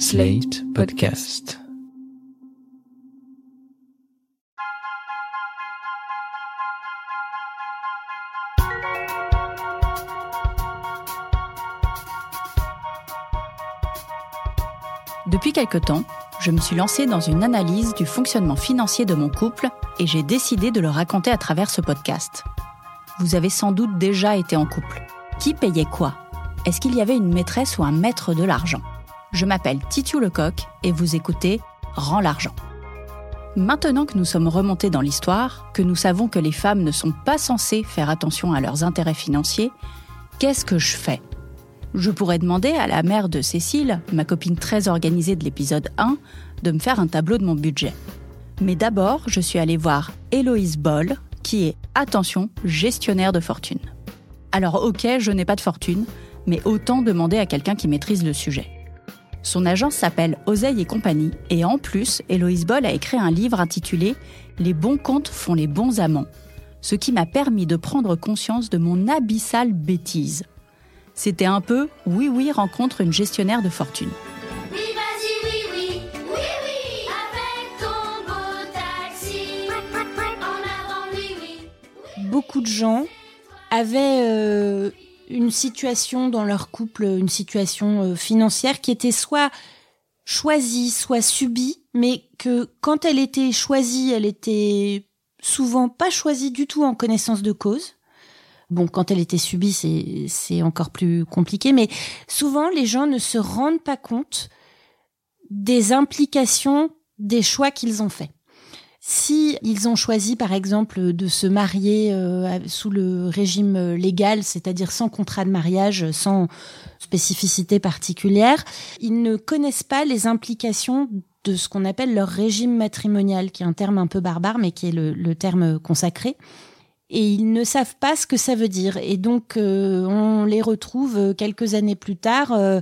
Slate Podcast. Depuis quelque temps, je me suis lancée dans une analyse du fonctionnement financier de mon couple et j'ai décidé de le raconter à travers ce podcast. Vous avez sans doute déjà été en couple. Qui payait quoi? Est-ce qu'il y avait une maîtresse ou un maître de l'argent? Je m'appelle Titu Lecoq et vous écoutez Rends l'argent. Maintenant que nous sommes remontés dans l'histoire, que nous savons que les femmes ne sont pas censées faire attention à leurs intérêts financiers, qu'est-ce que je fais? Je pourrais demander à la mère de Cécile, ma copine très organisée de l'épisode 1, de me faire un tableau de mon budget. Mais d'abord, je suis allée voir Héloïse Boll, qui est, attention, gestionnaire de fortune. Alors ok, je n'ai pas de fortune, mais autant demander à quelqu'un qui maîtrise le sujet. Son agence s'appelle Oseille et compagnie, et en plus, Héloïse Boll a écrit un livre intitulé Les bons comptes font les bons amants, ce qui m'a permis de prendre conscience de mon abyssale bêtise. C'était un peu oui oui rencontre une gestionnaire de fortune. Oui, vas-y, oui, oui, oui, oui, avec ton beau taxi. En avant, oui, oui. beaucoup de gens avaient euh, une situation dans leur couple, une situation euh, financière qui était soit choisie, soit subie, mais que quand elle était choisie, elle était souvent pas choisie du tout en connaissance de cause. Bon, quand elle était subie, c'est c'est encore plus compliqué, mais souvent les gens ne se rendent pas compte des implications des choix qu'ils ont faits. Si ils ont choisi, par exemple, de se marier euh, sous le régime légal, c'est-à-dire sans contrat de mariage, sans spécificité particulière, ils ne connaissent pas les implications de ce qu'on appelle leur régime matrimonial, qui est un terme un peu barbare, mais qui est le, le terme consacré. Et ils ne savent pas ce que ça veut dire. Et donc, euh, on les retrouve euh, quelques années plus tard euh,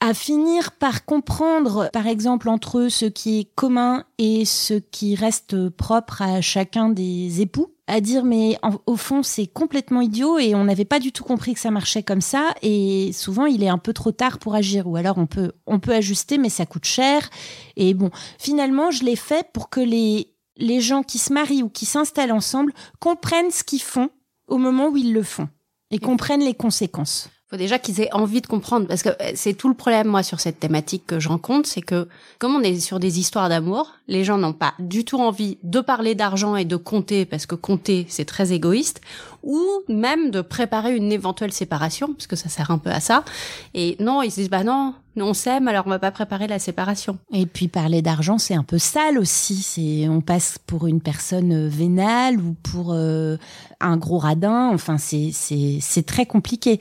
à finir par comprendre, par exemple, entre eux ce qui est commun et ce qui reste propre à chacun des époux, à dire mais en- au fond c'est complètement idiot et on n'avait pas du tout compris que ça marchait comme ça et souvent il est un peu trop tard pour agir ou alors on peut on peut ajuster mais ça coûte cher et bon finalement je l'ai fait pour que les les gens qui se marient ou qui s'installent ensemble comprennent ce qu'ils font au moment où ils le font et comprennent les conséquences. Déjà qu'ils aient envie de comprendre. Parce que euh, c'est tout le problème moi sur cette thématique que je rencontre c'est que comme on est sur des histoires d'amour les gens n'ont pas du tout envie de parler d'argent et de compter parce que compter c'est très égoïste ou même de préparer une éventuelle séparation parce que ça sert un peu à ça et non ils se disent bah non on s'aime alors on va pas préparer la séparation Et puis parler d'argent, c'est un peu sale aussi. C'est on passe pour une personne euh, vénale ou pour euh, un gros radin. Enfin, c'est c'est c'est très compliqué.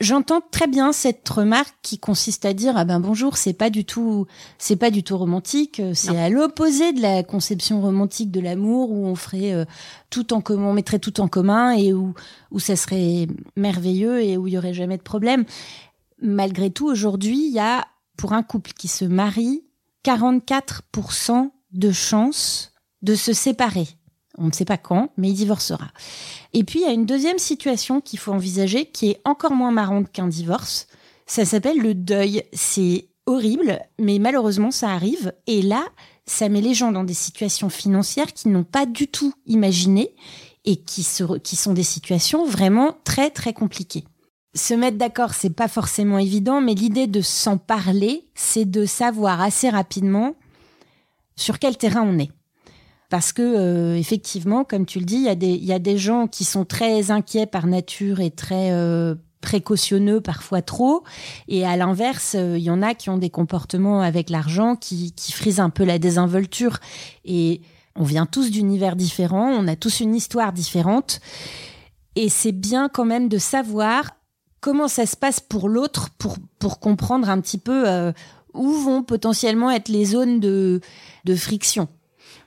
J'entends très bien cette remarque qui consiste à dire ah ben bonjour, c'est pas du tout c'est pas du tout romantique. C'est à l'opposé de la conception romantique de l'amour où on ferait euh, tout en commun, on mettrait tout en commun et où où ça serait merveilleux et où il y aurait jamais de problème. Malgré tout, aujourd'hui, il y a pour un couple qui se marie 44% de chances de se séparer. On ne sait pas quand, mais il divorcera. Et puis, il y a une deuxième situation qu'il faut envisager qui est encore moins marrante qu'un divorce. Ça s'appelle le deuil. C'est horrible, mais malheureusement, ça arrive. Et là, ça met les gens dans des situations financières qu'ils n'ont pas du tout imaginées et qui, se- qui sont des situations vraiment très, très compliquées. Se mettre d'accord, c'est pas forcément évident, mais l'idée de s'en parler, c'est de savoir assez rapidement sur quel terrain on est. Parce que euh, effectivement, comme tu le dis, il y, a des- il y a des gens qui sont très inquiets par nature et très euh, précautionneux, parfois trop. Et à l'inverse, euh, il y en a qui ont des comportements avec l'argent qui, qui frisent un peu la désinvolture. Et on vient tous d'univers différents, on a tous une histoire différente. Et c'est bien quand même de savoir comment ça se passe pour l'autre pour, pour comprendre un petit peu euh, où vont potentiellement être les zones de, de friction.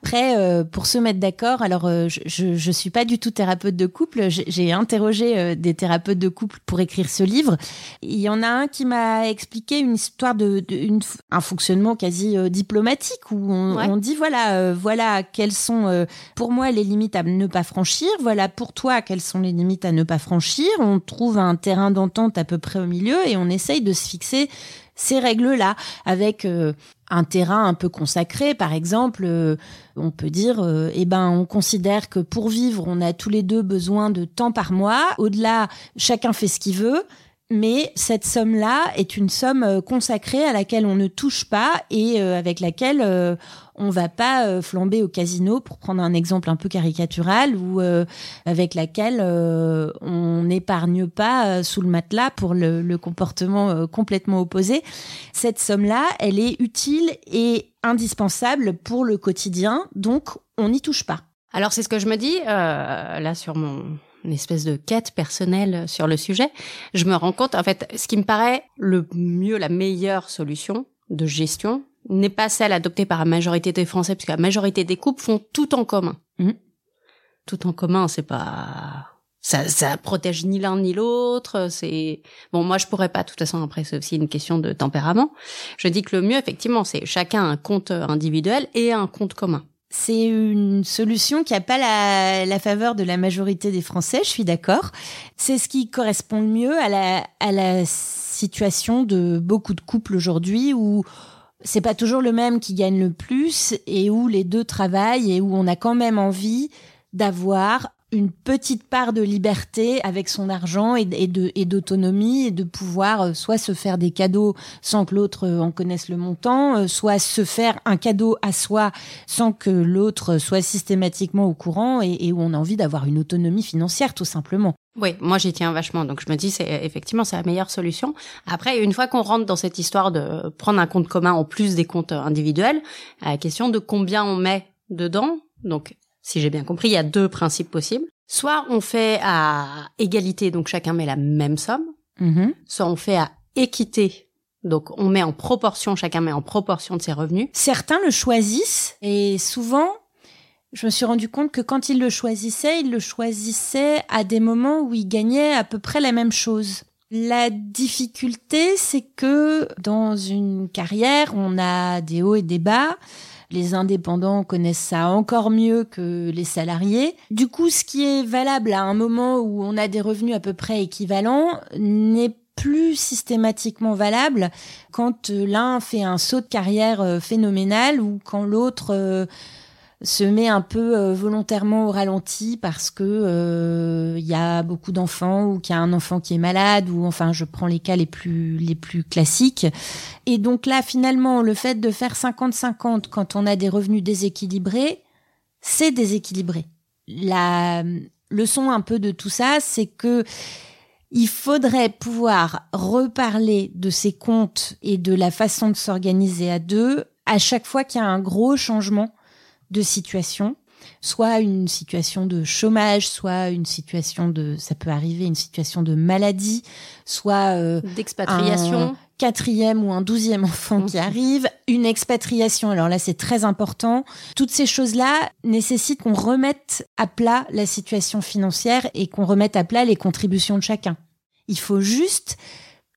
Après, euh, pour se mettre d'accord, alors euh, je, je, suis pas du tout thérapeute de couple. J'ai interrogé euh, des thérapeutes de couple pour écrire ce livre. Il y en a un qui m'a expliqué une histoire de, de une, un fonctionnement quasi diplomatique où on, Ouais. on dit voilà voilà quelles sont pour moi les limites à ne pas franchir. Voilà pour toi quelles sont les limites à ne pas franchir. On trouve un terrain d'entente à peu près au milieu et on essaye de se fixer ces règles-là, avec euh, un terrain un peu consacré. Par exemple, euh, on peut dire, euh, eh ben, on considère que pour vivre, on a tous les deux besoin de temps par mois. Au-delà, chacun fait ce qu'il veut. Mais cette somme-là est une somme euh, consacrée à laquelle on ne touche pas et euh, avec laquelle euh, on va pas flamber au casino, pour prendre un exemple un peu caricatural, ou avec laquelle on n'épargne pas sous le matelas pour le, comportement complètement opposé. Cette somme-là, elle est utile et indispensable pour le quotidien, donc on n'y touche pas. Alors c'est ce que je me dis là sur mon une espèce de quête personnelle sur le sujet. Je me rends compte, en fait, ce qui me paraît le mieux, la meilleure solution de gestion n'est pas celle adoptée par la majorité des Français, puisque la majorité des couples font tout en commun. Mhm. Tout en commun, c'est pas ça, ça protège ni l'un ni l'autre. C'est bon, moi je pourrais pas. De toute façon, après c'est aussi une question de tempérament. Je dis que le mieux, effectivement, c'est chacun un compte individuel et un compte commun. C'est une solution qui n'a pas la, la faveur de la majorité des Français, je suis d'accord. C'est ce qui correspond le mieux à la, à la situation de beaucoup de couples aujourd'hui où c'est pas toujours le même qui gagne le plus et où les deux travaillent et où on a quand même envie d'avoir une petite part de liberté avec son argent et, et d'autonomie et de pouvoir euh, soit se faire des cadeaux sans que l'autre euh, en connaisse le montant, euh, soit se faire un cadeau à soi sans que l'autre soit systématiquement au courant et, et où on a envie d'avoir une autonomie financière tout simplement. Oui, moi j'y tiens vachement, donc je me dis c'est effectivement c'est la meilleure solution. Après, une fois qu'on rentre dans cette histoire de prendre un compte commun en plus des comptes individuels, la question de combien on met dedans. Donc, si j'ai bien compris, il y a deux principes possibles. Soit on fait à égalité, donc chacun met la même somme. Mhm. Soit on fait à équité, donc on met en proportion, chacun met en proportion de ses revenus. Certains le choisissent et souvent, je me suis rendu compte que quand ils le choisissaient, ils le choisissaient à des moments où ils gagnaient à peu près la même chose. La difficulté, c'est que dans une carrière, on a des hauts et des bas. Les indépendants connaissent ça encore mieux que les salariés. Du coup, ce qui est valable à un moment où on a des revenus à peu près équivalents n'est plus systématiquement valable quand euh, l'un fait un saut de carrière euh, phénoménal ou quand l'autre euh, se met un peu euh, volontairement au ralenti parce que euh, il y a beaucoup d'enfants ou qu'il y a un enfant qui est malade ou enfin je prends les cas les plus les plus classiques. Et donc là finalement le fait de faire 50-50 quand on a des revenus déséquilibrés c'est déséquilibré. La leçon un peu de tout ça c'est que il faudrait pouvoir reparler de ces comptes et de la façon de s'organiser à deux à chaque fois qu'il y a un gros changement de situation, soit une situation de chômage, soit une situation de, ça peut arriver, une situation de maladie, soit euh, D'expatriation. un quatrième ou un douzième enfant qui arrive, une expatriation. Alors là, c'est très important. Toutes ces choses-là nécessitent qu'on remette à plat la situation financière et qu'on remette à plat les contributions de chacun. Il faut juste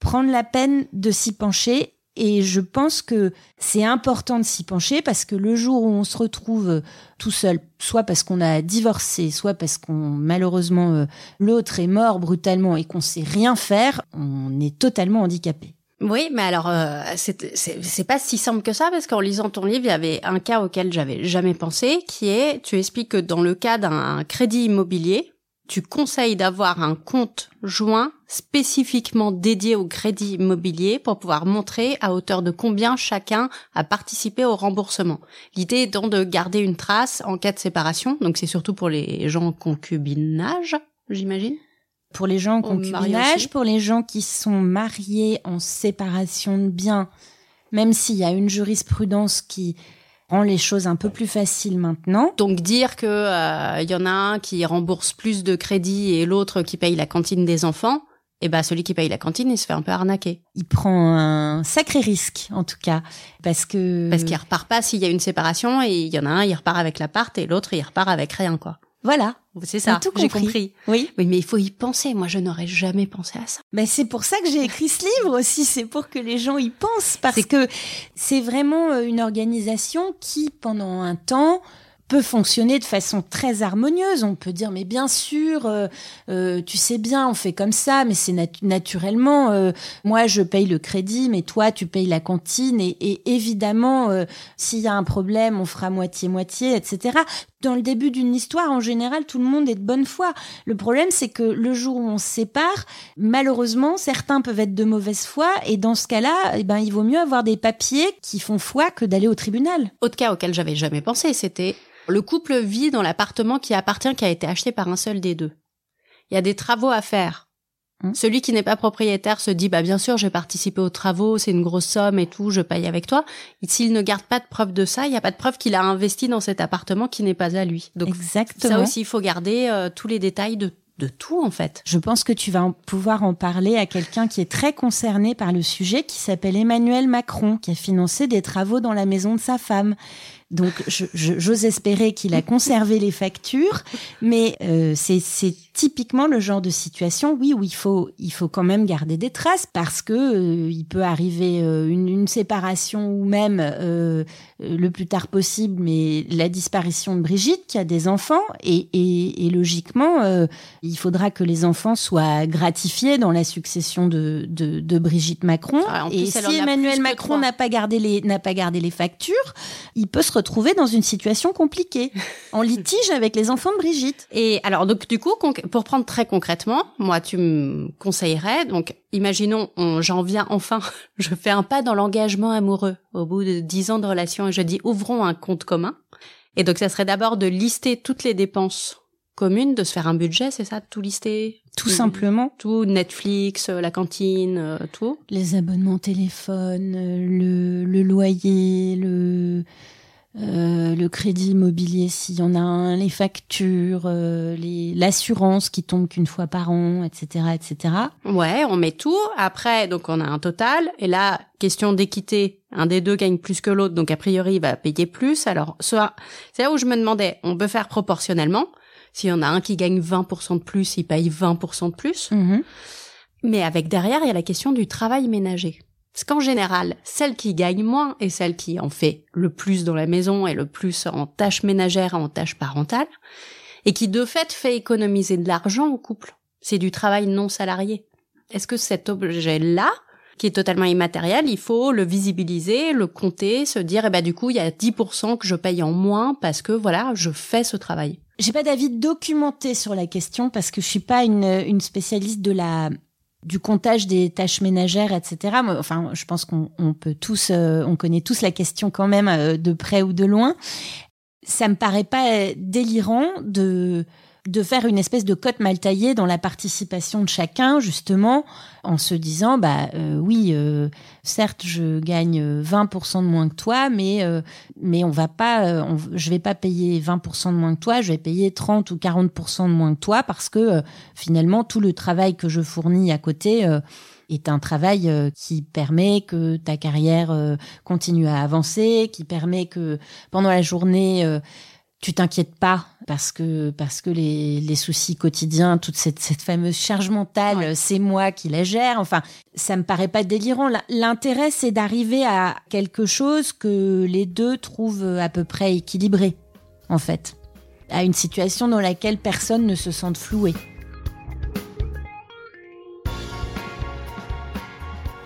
prendre la peine de s'y pencher et je pense que c'est important de s'y pencher parce que le jour où on se retrouve tout seul, soit parce qu'on a divorcé, soit parce qu'on malheureusement euh, l'autre est mort brutalement et qu'on sait rien faire, on est totalement handicapé. Oui, mais alors euh, c'est pas si simple que ça parce qu'en lisant ton livre, il y avait un cas auquel j'avais jamais pensé, qui est tu expliques que dans le cas d'un crédit immobilier, tu conseilles d'avoir un compte joint spécifiquement dédié au crédit immobilier pour pouvoir montrer à hauteur de combien chacun a participé au remboursement. L'idée étant de garder une trace en cas de séparation, donc c'est surtout pour les gens en concubinage, j'imagine. Pour les gens en concubinage, pour les gens qui sont mariés en séparation de biens, même s'il y a une jurisprudence qui rend les choses un peu plus faciles maintenant. Donc dire que euh, il y en a un qui rembourse plus de crédit et l'autre qui paye la cantine des enfants, eh ben celui qui paye la cantine, il se fait un peu arnaquer Il prend un sacré risque, en tout cas, parce que parce qu'il repart pas s'il y a une séparation et il y en a un il repart avec l'appart et l'autre il repart avec rien quoi. Voilà. C'est ça, tout j'ai compris. Oui. Oui, mais il faut y penser. Moi, je n'aurais jamais pensé à ça. Ben c'est pour ça que j'ai écrit ce livre aussi, c'est pour que les gens y pensent, parce que c'est vraiment euh, une organisation qui, pendant un temps, peut fonctionner de façon très harmonieuse. On peut dire mais bien sûr, euh, euh, tu sais bien, on fait comme ça, mais c'est nat- naturellement. euh, moi, je paye le crédit, mais toi, tu payes la cantine, et, et évidemment, s'il y a un problème, on fera moitié moitié, etc. Dans le début d'une histoire, en général, tout le monde est de bonne foi. Le problème, c'est que le jour où on se sépare, malheureusement, certains peuvent être de mauvaise foi, et dans ce cas-là, eh ben, il vaut mieux avoir des papiers qui font foi que d'aller au tribunal. Autre cas auquel j'avais jamais pensé, c'était le couple vit dans l'appartement qui appartient, qui a été acheté par un seul des deux. Il y a des travaux à faire. Hmm. Celui qui n'est pas propriétaire se dit, bah bien sûr, j'ai participé aux travaux, c'est une grosse somme et tout, je paye avec toi. S'il ne garde pas de preuve de ça, il n'y a pas de preuve qu'il a investi dans cet appartement qui n'est pas à lui. Donc Exactement. ça aussi, il faut garder euh, tous les détails de, de tout en fait. Je pense que tu vas en pouvoir en parler à quelqu'un qui est très concerné par le sujet, qui s'appelle Emmanuel Macron, qui a financé des travaux dans la maison de sa femme. Donc, j'ose espérer qu'il a conservé les factures, mais euh, c'est typiquement le genre de situation, oui, où il faut, il faut quand même garder des traces parce que euh, il peut arriver euh, une, une séparation ou même euh, le plus tard possible, mais la disparition de Brigitte qui a des enfants et, et, et logiquement, il faudra que les enfants soient gratifiés dans la succession de, de, de Brigitte Macron. Plus, et si Emmanuel Macron n'a pas gardé les n'a pas gardé les factures, il peut se retrouver dans une situation compliquée, en litige avec les enfants de Brigitte. Et alors donc du coup, pour prendre très concrètement, moi tu me conseillerais donc imaginons on- j'en viens enfin, je fais un pas dans l'engagement amoureux au bout de dix ans de relation et je dis ouvrons un compte commun. Et donc ça serait d'abord de lister toutes les dépenses communes, de se faire un budget, c'est ça, de tout lister, Tout simplement. tout Netflix, euh, la cantine, euh, tout. Les abonnements téléphone, euh, le, le loyer, le, euh, le crédit immobilier s'il y en a un, les factures, euh, les- l'assurance qui tombe qu'une fois par an, etc., etc. Ouais, on met tout. Après, donc on a un total. Et là, question d'équité, un des deux gagne plus que l'autre, donc a priori il va payer plus. Alors, soit, c'est là où je me demandais, on peut faire proportionnellement. S'il y en a un qui gagne 20% de plus, il paye 20% de plus. Mhm. Mais avec derrière, il y a la question du travail ménager. Parce qu'en général, celle qui gagne moins et celle qui en fait le plus dans la maison et le plus en tâches ménagères en tâches parentales, et qui de fait fait économiser de l'argent au couple. C'est du travail non salarié. Est-ce que cet objet-là, qui est totalement immatériel, il faut le visibiliser, le compter, se dire, eh ben, du coup, il y a 10% que je paye en moins parce que, voilà, je fais ce travail? J'ai pas d'avis documenté sur la question parce que je suis pas une spécialiste de la du comptage des tâches ménagères, etc. Enfin, je pense qu'on on peut tous, euh, on connaît tous la question quand même euh, de près ou de loin. Ça me paraît pas euh, délirant de de faire une espèce de cote mal taillée dans la participation de chacun, justement, en se disant, bah euh, oui, euh, certes, je gagne euh, 20% de moins que toi, mais euh, mais on va pas, euh, on- je vais pas payer 20% de moins que toi, je vais payer 30 ou 40% de moins que toi parce que euh, finalement tout le travail que je fournis à côté euh, est un travail euh, qui permet que ta carrière euh, continue à avancer, qui permet que pendant la journée euh, tu t'inquiètes pas parce que parce que les, les soucis quotidiens, toute cette, cette fameuse charge mentale, Ouais. c'est moi qui la gère. Enfin, ça me paraît pas délirant. L'intérêt, c'est d'arriver à quelque chose que les deux trouvent à peu près équilibré, en fait, à une situation dans laquelle personne ne se sente floué.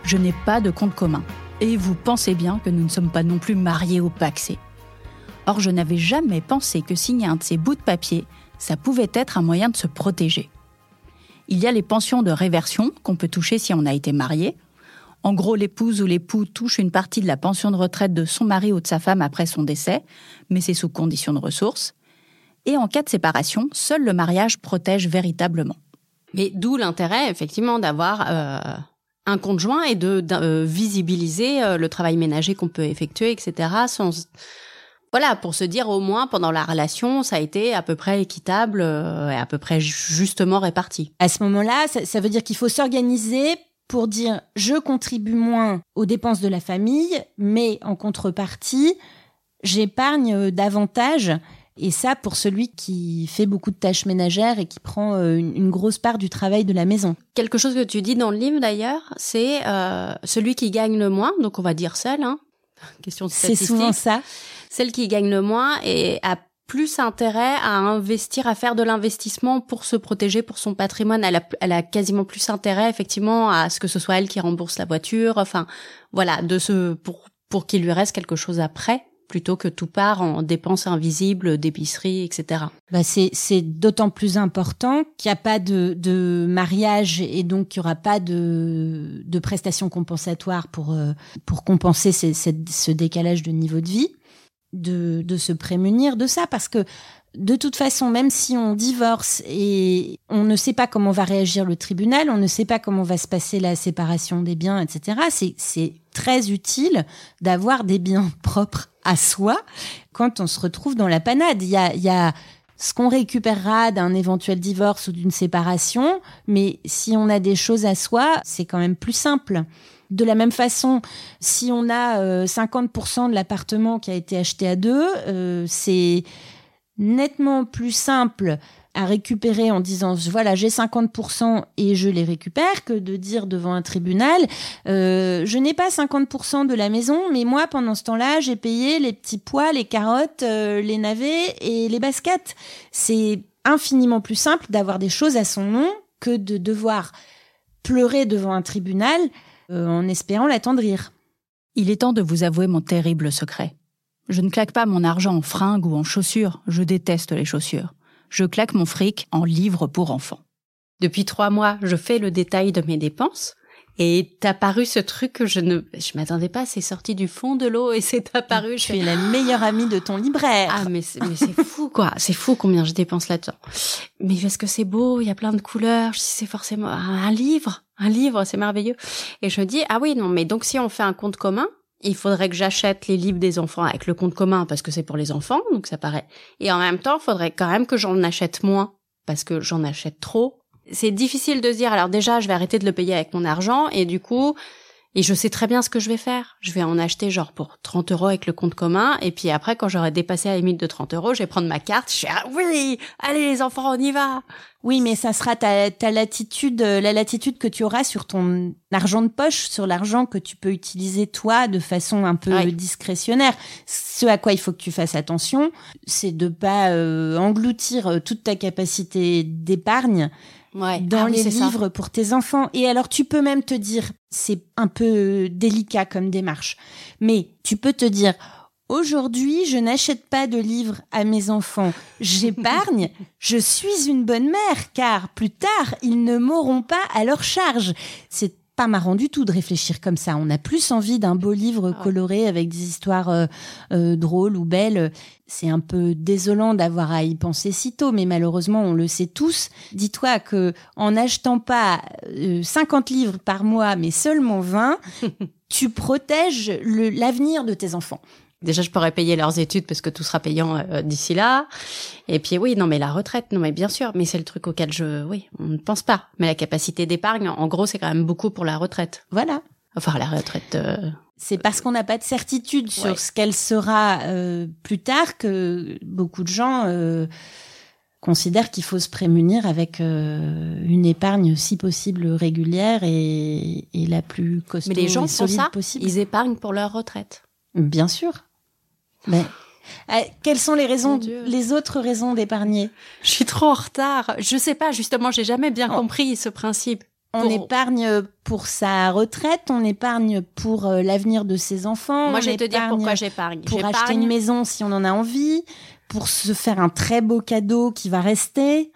Je n'ai pas de compte commun. Et vous pensez bien que nous ne sommes pas non plus mariés au paxé. Or, je n'avais jamais pensé que signer un de ces bouts de papier, ça pouvait être un moyen de se protéger. Il y a les pensions de réversion qu'on peut toucher si on a été marié. En gros, l'épouse ou l'époux touche une partie de la pension de retraite de son mari ou de sa femme après son décès, mais c'est sous condition de ressources. Et en cas de séparation, seul le mariage protège véritablement. Mais d'où l'intérêt, effectivement, d'avoir euh, un conjoint et de, euh, visibiliser euh, le travail ménager qu'on peut effectuer, etc. voilà, pour se dire au moins pendant la relation, ça a été à peu près équitable euh, et à peu près ju- justement réparti. À ce moment-là, ça, ça veut dire qu'il faut s'organiser pour dire je contribue moins aux dépenses de la famille, mais en contrepartie, j'épargne euh, davantage. Et ça, pour celui qui fait beaucoup de tâches ménagères et qui prend euh, une, une grosse part du travail de la maison. Quelque chose que tu dis dans le livre d'ailleurs, c'est euh, celui qui gagne le moins, donc on va dire seul, hein, question de C'est statistique. souvent ça. Celle qui gagne le moins et a plus intérêt à investir, à faire de l'investissement pour se protéger, pour son patrimoine. Elle a, elle a quasiment plus intérêt, effectivement, à ce que ce soit elle qui rembourse la voiture. Enfin, voilà, de ce pour pour qu'il lui reste quelque chose après, plutôt que tout part en dépenses invisibles d'épicerie, etc. Bah c'est d'autant plus important qu'il n'y a pas de, mariage et donc qu'il n'y aura pas de, prestations compensatoires pour, euh, pour compenser ce décalage de niveau de vie, de, se prémunir de ça parce que de toute façon, même si on divorce et on ne sait pas comment va réagir le tribunal, on ne sait pas comment va se passer la séparation des biens, etc., c'est très utile d'avoir des biens propres à soi quand on se retrouve dans la panade. Il y a, y a ce qu'on récupérera d'un éventuel divorce ou d'une séparation, mais si on a des choses à soi, c'est quand même plus simple. De la même façon, si on a euh, 50% de l'appartement qui a été acheté à deux, euh, c'est nettement plus simple à récupérer en disant voilà j'ai 50% et je les récupère que de dire devant un tribunal euh, je n'ai pas 50% de la maison mais moi pendant ce temps-là j'ai payé les petits pois les carottes euh, les navets et les baskets c'est infiniment plus simple d'avoir des choses à son nom que de devoir pleurer devant un tribunal euh, en espérant l'attendrir Il est temps de vous avouer mon terrible secret. Je ne claque pas mon argent en fringues ou en chaussures, je déteste les chaussures. Je claque mon fric en livres pour enfants. Depuis trois mois, je fais le détail de mes dépenses. Et t'as paru ce truc que je ne, je m'attendais pas, c'est sorti du fond de l'eau et c'est apparu. Je fais, es la meilleure amie de ton libraire Ah mais c'est, mais c'est fou quoi, c'est fou combien je dépense là-dedans. Mais parce que c'est beau, il y a plein de couleurs, je c'est forcément un, un livre, un livre, c'est merveilleux. Et je me dis ah oui non mais donc si on fait un compte commun, il faudrait que j'achète les livres des enfants avec le compte commun parce que c'est pour les enfants donc ça paraît. Et en même temps, il faudrait quand même que j'en achète moins parce que j'en achète trop. C'est difficile de se dire alors déjà je vais arrêter de le payer avec mon argent et du coup et je sais très bien ce que je vais faire. Je vais en acheter genre pour 30 euros avec le compte commun. Et puis après, quand j'aurai dépassé la limite de 30 euros, je vais prendre ma carte. Je vais, ah oui, allez les enfants, on y va. Oui, mais ça sera ta, ta latitude, euh, la latitude que tu auras sur ton argent de poche, sur l'argent que tu peux utiliser toi de façon un peu discrétionnaire. Ce à quoi il faut que tu fasses attention, c'est de pas euh, engloutir euh, toute ta capacité d'épargne Ouais. dans Ah oui, les ça. livres pour tes enfants. Et alors, tu peux même te dire, c'est un peu délicat comme démarche, mais tu peux te dire, aujourd'hui, je n'achète pas de livres à mes enfants. J'épargne. je suis une bonne mère, car plus tard, ils ne m'auront pas à leur charge. C'est pas marrant du tout de réfléchir comme ça. On a plus envie d'un beau livre Ah. coloré avec des histoires euh, euh, drôles ou belles. C'est un peu désolant d'avoir à y penser si tôt, mais malheureusement, on le sait tous. Dis-toi que en n'achetant pas euh, 50 livres par mois, mais seulement 20, tu protèges l'avenir de tes enfants. Déjà, je pourrais payer leurs études parce que tout sera payant euh, d'ici là. Et puis oui, non mais la retraite, non mais bien sûr, mais c'est le truc auquel je, oui, on ne pense pas. Mais la capacité d'épargne, en gros, c'est quand même beaucoup pour la retraite. Voilà. Enfin, la retraite. euh, C'est parce qu'on n'a pas de certitude sur ce qu'elle sera euh, plus tard que beaucoup de gens euh, considèrent qu'il faut se prémunir avec euh, une épargne si possible régulière et, et la plus costaud Mais les gens et font ça, possible. ils épargnent pour leur retraite. Bien sûr. Mais euh, quelles sont les raisons, Dieu. les autres raisons d'épargner? Je suis trop en retard. Je sais pas, justement, j'ai jamais bien Oh. compris ce principe. On Pour- épargne pour sa retraite, on épargne pour euh, l'avenir de ses enfants. Moi, je vais te dire pourquoi j'épargne. pour acheter une maison si on en a envie, pour se faire un très beau cadeau qui va rester.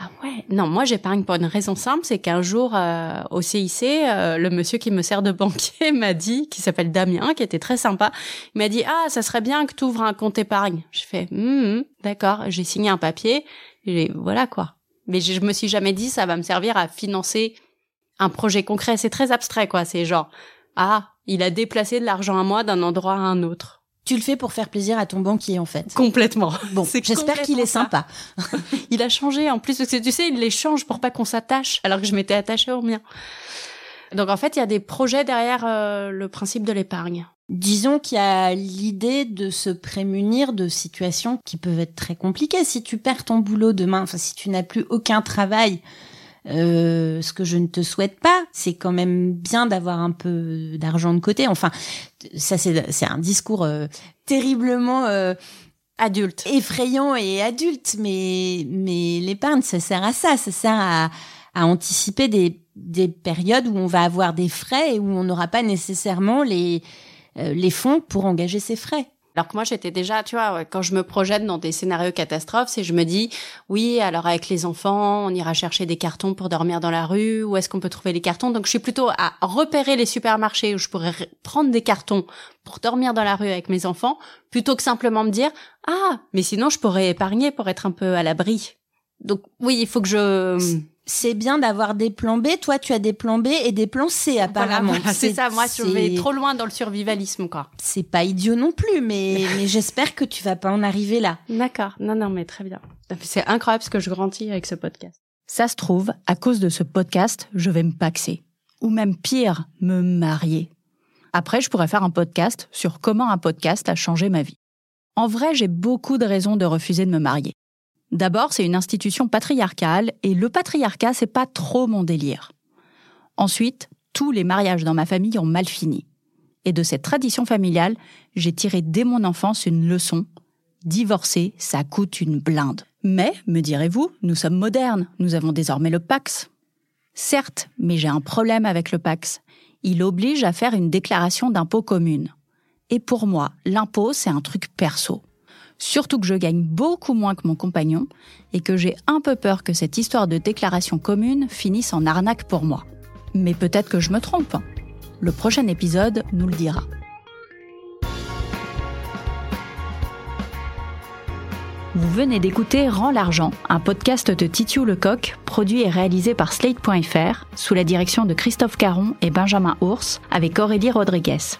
Ah ouais. Non, moi j'épargne pour une raison simple, c'est qu'un jour euh, au CIC, euh, le monsieur qui me sert de banquier m'a dit, qui s'appelle Damien, qui était très sympa, il m'a dit ah ça serait bien que tu ouvres un compte épargne. Je fais hum, d'accord, j'ai signé un papier, voilà quoi. Mais je, je me suis jamais dit ça va me servir à financer un projet concret. C'est très abstrait quoi. C'est genre ah il a déplacé de l'argent à moi d'un endroit à un autre. Tu le fais pour faire plaisir à ton banquier en fait. Complètement. Bon, j'espère qu'il est sympa. Il a changé en plus parce que tu sais, il les change pour pas qu'on s'attache alors que je m'étais attachée au mien. Donc en fait, il y a des projets derrière euh, le principe de l'épargne. Disons qu'il y a l'idée de se prémunir de situations qui peuvent être très compliquées. Si tu perds ton boulot demain, enfin si tu n'as plus aucun travail, euh, ce que je ne te souhaite pas, c'est quand même bien d'avoir un peu d'argent de côté. Enfin, ça c'est c'est un discours euh, terriblement euh, Adulte. effrayant et adulte, mais, mais l'épargne, ça sert à ça, ça sert à, à anticiper des, des périodes où on va avoir des frais et où on n'aura pas nécessairement les, euh, les fonds pour engager ces frais. Alors que moi, j'étais déjà, tu vois, quand je me projette dans des scénarios catastrophes, c'est je me dis, oui, alors avec les enfants, on ira chercher des cartons pour dormir dans la rue, où est-ce qu'on peut trouver les cartons? Donc je suis plutôt à repérer les supermarchés où je pourrais prendre des cartons pour dormir dans la rue avec mes enfants, plutôt que simplement me dire, ah, mais sinon je pourrais épargner pour être un peu à l'abri. Donc oui, il faut que je... C'est bien d'avoir des plans B. Toi, tu as des plans B et des plans C, apparemment. Voilà, c'est ça, moi je vais trop loin dans le survivalisme, quoi. C'est pas idiot non plus, mais, mais j'espère que tu vas pas en arriver là. D'accord, non, non, mais très bien. C'est incroyable ce que je grandis avec ce podcast. Ça se trouve, à cause de ce podcast, je vais me paxer. Ou même pire, me marier. Après, je pourrais faire un podcast sur comment un podcast a changé ma vie. En vrai, j'ai beaucoup de raisons de refuser de me marier. D'abord, c'est une institution patriarcale et le patriarcat, c'est pas trop mon délire. Ensuite, tous les mariages dans ma famille ont mal fini. Et de cette tradition familiale, j'ai tiré dès mon enfance une leçon. Divorcer, ça coûte une blinde. Mais, me direz-vous, nous sommes modernes, nous avons désormais le Pax. Certes, mais j'ai un problème avec le Pax. Il oblige à faire une déclaration d'impôt commune. Et pour moi, l'impôt, c'est un truc perso. Surtout que je gagne beaucoup moins que mon compagnon et que j'ai un peu peur que cette histoire de déclaration commune finisse en arnaque pour moi. Mais peut-être que je me trompe. Le prochain épisode nous le dira. Vous venez d'écouter Rends l'argent, un podcast de Titiou Lecoq, produit et réalisé par Slate.fr, sous la direction de Christophe Caron et Benjamin Ours, avec Aurélie Rodriguez.